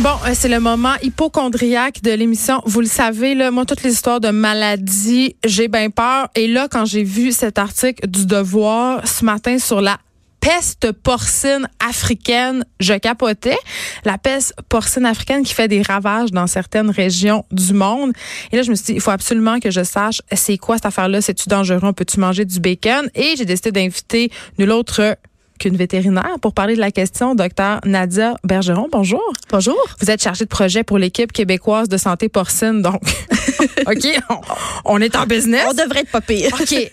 Bon, euh, c'est le moment hypochondriaque de l'émission. Vous le savez, là, moi, toutes les histoires de maladies, j'ai bien peur. Et là, quand j'ai vu cet article du Devoir ce matin sur la peste porcine africaine, je capotais. La peste porcine africaine qui fait des ravages dans certaines régions du monde. Et là, je me suis dit, il faut absolument que je sache c'est quoi cette affaire-là, c'est-tu dangereux, peux-tu manger du bacon? Et j'ai décidé d'inviter nul autre qu'une vétérinaire pour parler de la question, docteur Nadia Bergeron. Bonjour. Bonjour. Vous êtes chargée de projet pour l'équipe québécoise de santé porcine, donc OK, on, est en business. On devrait être pas pire. OK.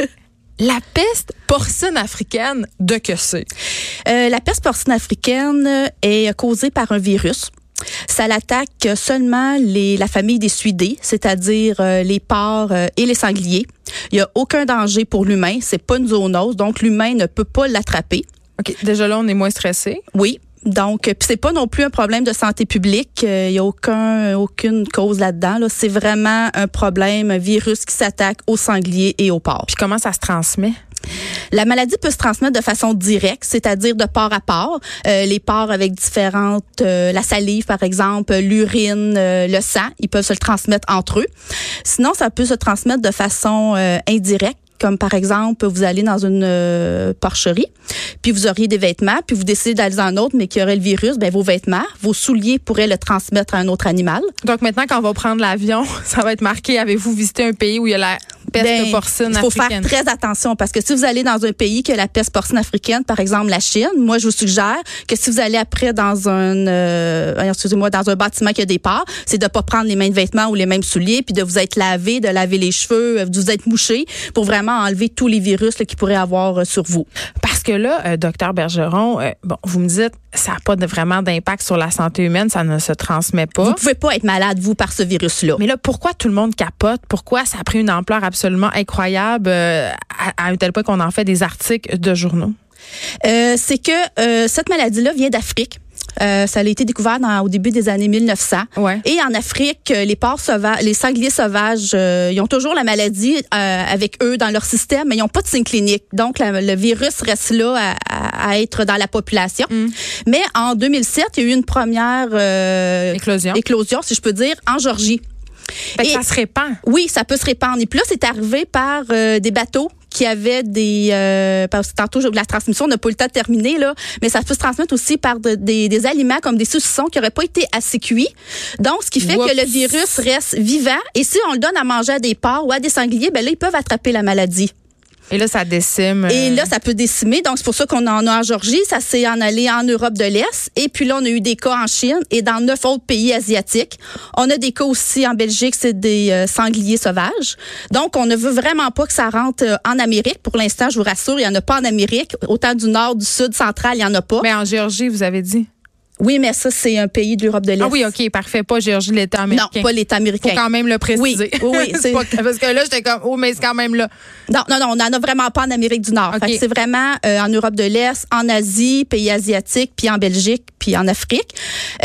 La peste porcine africaine, de que c'est? Euh, la peste porcine africaine est causée par un virus. Ça l'attaque seulement les, la famille des suidés, c'est-à-dire euh, les porcs euh, et les sangliers. Il n'y a aucun danger pour l'humain, c'est pas une zoonose, donc l'humain ne peut pas l'attraper. OK. Déjà là, on est moins stressé. Oui. Donc, puis c'est pas non plus un problème de santé publique. Il euh, y a aucun, aucune cause là-dedans. Là. C'est vraiment un problème, un virus qui s'attaque aux sangliers et aux porcs. Puis comment ça se transmet? La maladie peut se transmettre de façon directe, c'est-à-dire de porc à porc. Euh, les porcs avec différentes, euh, la salive par exemple, l'urine, le sang, ils peuvent se le transmettre entre eux. Sinon, ça peut se transmettre de façon indirecte comme par exemple, vous allez dans une euh, porcherie, puis vous auriez des vêtements, puis vous décidez d'aller dans un autre, mais qui aurait le virus, ben vos vêtements, vos souliers pourraient le transmettre à un autre animal. Donc maintenant, quand on va prendre l'avion, ça va être marqué, avez-vous visité un pays où il y a la peste ben, porcine Il faut faire très attention parce que si vous allez dans un pays qui a la peste porcine africaine, par exemple la Chine, moi je vous suggère que si vous allez après dans un, euh, excusez-moi, dans un bâtiment qui a des parts, c'est de pas prendre les mêmes vêtements ou les mêmes souliers, puis de vous être lavé, de laver les cheveux, de vous être mouché pour vraiment enlever tous les virus là, qui pourraient avoir euh, sur vous. Parce que là, euh, docteur Bergeron, bon, vous me dites ça n'a pas vraiment d'impact sur la santé humaine, ça ne se transmet pas. Vous pouvez pas être malade vous par ce virus-là. Mais là, pourquoi tout le monde capote? Pourquoi ça a pris une ampleur absolument incroyable euh, à, un tel point qu'on en fait des articles de journaux? Euh, c'est que euh, cette maladie-là vient d'Afrique. Euh, ça a été découvert dans, au début des années 1900. Ouais. Et en Afrique, les porcs sauvages, les sangliers sauvages, euh, ils ont toujours la maladie euh, avec eux dans leur système, mais ils n'ont pas de signe clinique. Donc, le virus reste là à, à, être dans la population. Mm. Mais en 2007, il y a eu une première éclosion. éclosion, si je peux dire, en Georgie. Et, ça se répand. Oui, ça peut se répandre. Et puis là, c'est arrivé par des bateaux qui avait des euh, parce que tantôt la transmission n'a pas le temps de terminer là, mais ça peut se transmettre aussi par des, des, aliments comme des saucissons qui n'auraient pas été assez cuits. Donc ce qui fait que le virus reste vivant et si on le donne à manger à des porcs ou à des sangliers, ben là ils peuvent attraper la maladie. Et là, ça décime. Et là, ça peut décimer. Donc, c'est pour ça qu'on en a en Georgie. Ça s'est en allé en Europe de l'Est. Et puis là, on a eu des cas en Chine et dans neuf autres pays asiatiques. On a des cas aussi en Belgique, c'est des euh, sangliers sauvages. Donc, on ne veut vraiment pas que ça rentre euh, en Amérique. Pour l'instant, je vous rassure, il n'y en a pas en Amérique. Autant du nord, du sud, central, il n'y en a pas. Mais en Géorgie, vous avez dit? Oui, mais ça, c'est un pays de l'Europe de l'Est. Ah oui, OK, parfait. Pas Géorgie, l'État américain. Non, pas l'État américain. Faut quand même le préciser. Oui, oui. parce que là, j'étais comme, oh, mais c'est quand même là. Non, non, non, on n'en a vraiment pas en Amérique du Nord. C'est vraiment euh, en Europe de l'Est, en Asie, pays asiatiques, puis en Belgique, puis en Afrique.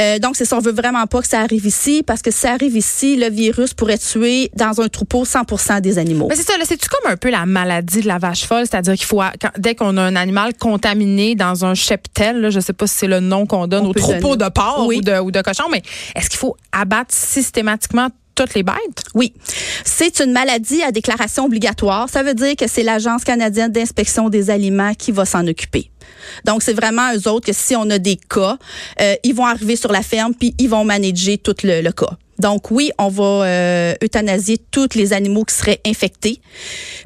Euh, donc, c'est ça, on veut vraiment pas que ça arrive ici, parce que si ça arrive ici, le virus pourrait tuer dans un troupeau 100% des animaux. Mais c'est ça, c'est-tu comme un peu la maladie de la vache folle? C'est-à-dire qu'il faut, dès qu'on a un animal contaminé dans un cheptel, là, je sais pas si c'est le nom qu'on donne au troupeau de porc, ou, de, ou de cochon, mais est-ce qu'il faut abattre systématiquement toutes les bêtes? Oui. C'est une maladie à déclaration obligatoire. Ça veut dire que c'est l'Agence canadienne d'inspection des aliments qui va s'en occuper. Donc, c'est vraiment eux autres que si on a des cas, euh, ils vont arriver sur la ferme puis ils vont manager tout le, le cas. Donc oui, on va euh, euthanasier tous les animaux qui seraient infectés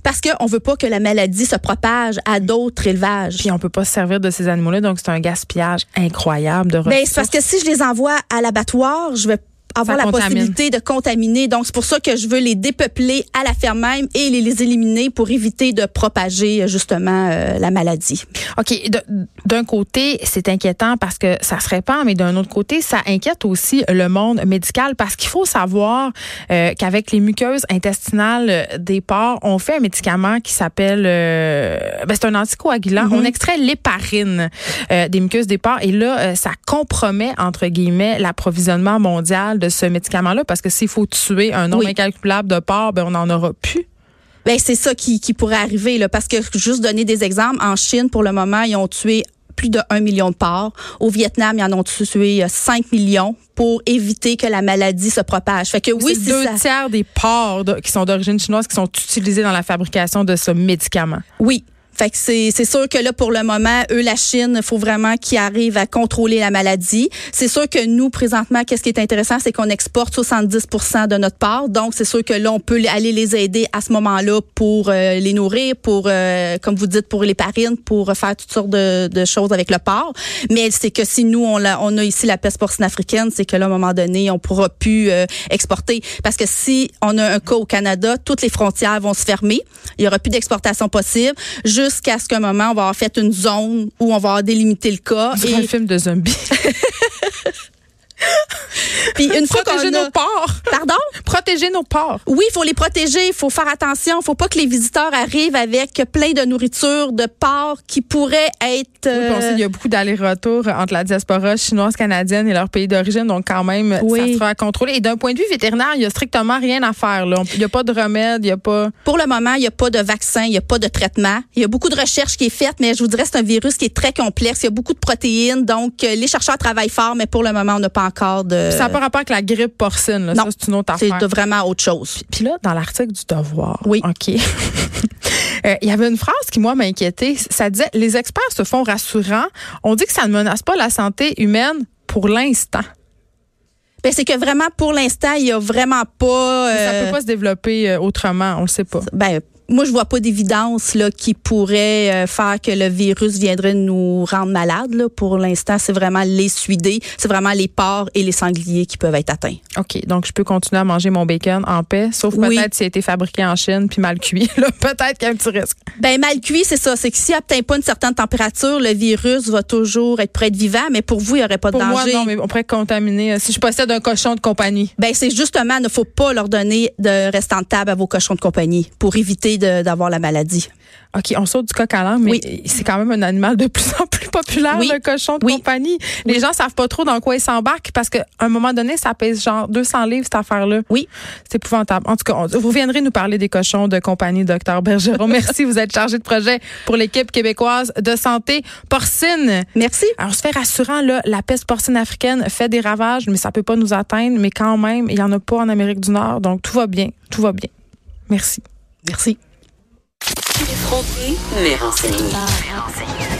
parce qu'on veut pas que la maladie se propage à d'autres élevages. Puis on peut pas se servir de ces animaux-là, donc c'est un gaspillage incroyable de ressources. Ben, c'est parce que si je les envoie à l'abattoir, je vais avoir la possibilité de contaminer. Donc, c'est pour ça que je veux les dépeupler à la ferme même et les, les éliminer pour éviter de propager justement euh, la maladie. OK. D'un côté, c'est inquiétant parce que ça se répand, mais d'un autre côté, ça inquiète aussi le monde médical parce qu'il faut savoir euh, qu'avec les muqueuses intestinales des porcs, on fait un médicament qui s'appelle, euh, ben, c'est un anticoagulant. Mm-hmm. On extrait l'héparine des muqueuses des porcs et là, ça compromet, entre guillemets, l'approvisionnement mondial de ce médicament-là? Parce que s'il faut tuer un nombre incalculable de porcs, ben on n'en aura plus. Ben c'est ça qui, qui pourrait arriver là, parce que juste donner des exemples, en Chine pour le moment ils ont tué plus de 1 million de porcs. Au Vietnam, ils en ont tué 5 millions pour éviter que la maladie se propage. Fait que oui, c'est deux tiers des porcs qui sont d'origine chinoise qui sont utilisés dans la fabrication de ce médicament. Oui, fait que c'est, sûr que là, pour le moment, eux, la Chine, faut vraiment qu'ils arrivent à contrôler la maladie. C'est sûr que nous, présentement, qu'est-ce qui est intéressant, c'est qu'on exporte 70 de notre part. Donc, c'est sûr que là, on peut aller les aider à ce moment-là pour euh, les nourrir, pour, euh, comme vous dites, pour les parines, pour faire toutes sortes de, de choses avec le porc. Mais c'est que si nous, on, a, on a ici la peste porcine africaine, c'est que là, à un moment donné, on pourra plus euh, exporter. Parce que si on a un cas au Canada, toutes les frontières vont se fermer. Il y aura plus d'exportation possible jusqu'à ce qu'un moment, on va avoir fait une zone où on va délimiter le cas. C'est un film de zombies. Puis une fois protéger nos porcs. Pardon? Protéger nos porcs. Oui, il faut les protéger, il faut faire attention, il faut pas que les visiteurs arrivent avec plein de nourriture de porcs qui pourraient être oui, il y a beaucoup d'allers-retours entre la diaspora chinoise canadienne et leur pays d'origine, donc quand même ça sera à contrôler. Et d'un point de vue vétérinaire, il y a strictement rien à faire là. Il n'y a pas de remède, il y a pas Pour le moment, il n'y a pas de vaccin, il n'y a pas de traitement. Il y a beaucoup de recherches qui est faite, mais je vous dirais c'est un virus qui est très complexe, il y a beaucoup de protéines, donc euh, les chercheurs travaillent fort, mais pour le moment, on n'a pas encore de Ça n'a pas rapport avec la grippe porcine, là. Non, c'est une autre affaire. C'est vraiment autre chose. Puis là, dans l'article du Devoir, oui. OK. Euh, il y avait une phrase qui, moi, m'inquiétait. Ça disait Les experts se font rassurants. On dit que ça ne menace pas la santé humaine pour l'instant. Ben, c'est que vraiment, pour l'instant, il n'y a vraiment pas. Ça Ça peut pas se développer euh, autrement, on le sait pas. Ben, moi, je vois pas d'évidence là qui pourrait euh, faire que le virus viendrait nous rendre malades. Là. Pour l'instant, c'est vraiment les suidés, c'est vraiment les porcs et les sangliers qui peuvent être atteints. OK, donc je peux continuer à manger mon bacon en paix, sauf peut-être s'il a été fabriqué en Chine puis mal cuit. peut-être qu'il y a un petit risque. Ben mal cuit, c'est ça. C'est que s'il n'atteint pas une certaine température, le virus va toujours être prêt de vivant, mais pour vous, il n'y aurait pas de danger. Pour moi, non, mais on pourrait contaminer. Euh, si je possède un cochon de compagnie. Ben c'est justement, il ne faut pas leur donner de restant de table à vos cochons de compagnie pour éviter d'avoir la maladie. OK, on saute du coq à l'âne, mais c'est quand même un animal de plus en plus populaire, le cochon de compagnie. Les gens savent pas trop dans quoi ils s'embarquent parce qu'à un moment donné, ça pèse genre 200 livres, cette affaire-là. Oui. C'est épouvantable. En tout cas, vous viendrez nous parler des cochons de compagnie, docteur Bergeron. Merci, vous êtes chargé de projet pour l'équipe québécoise de santé porcine. Merci. Alors, se fait rassurant, là, la peste porcine africaine fait des ravages, mais ça peut pas nous atteindre. Mais quand même, il y en a pas en Amérique du Nord. Donc, tout va bien. Tout va bien. Merci. Merci. Les mais renseigné.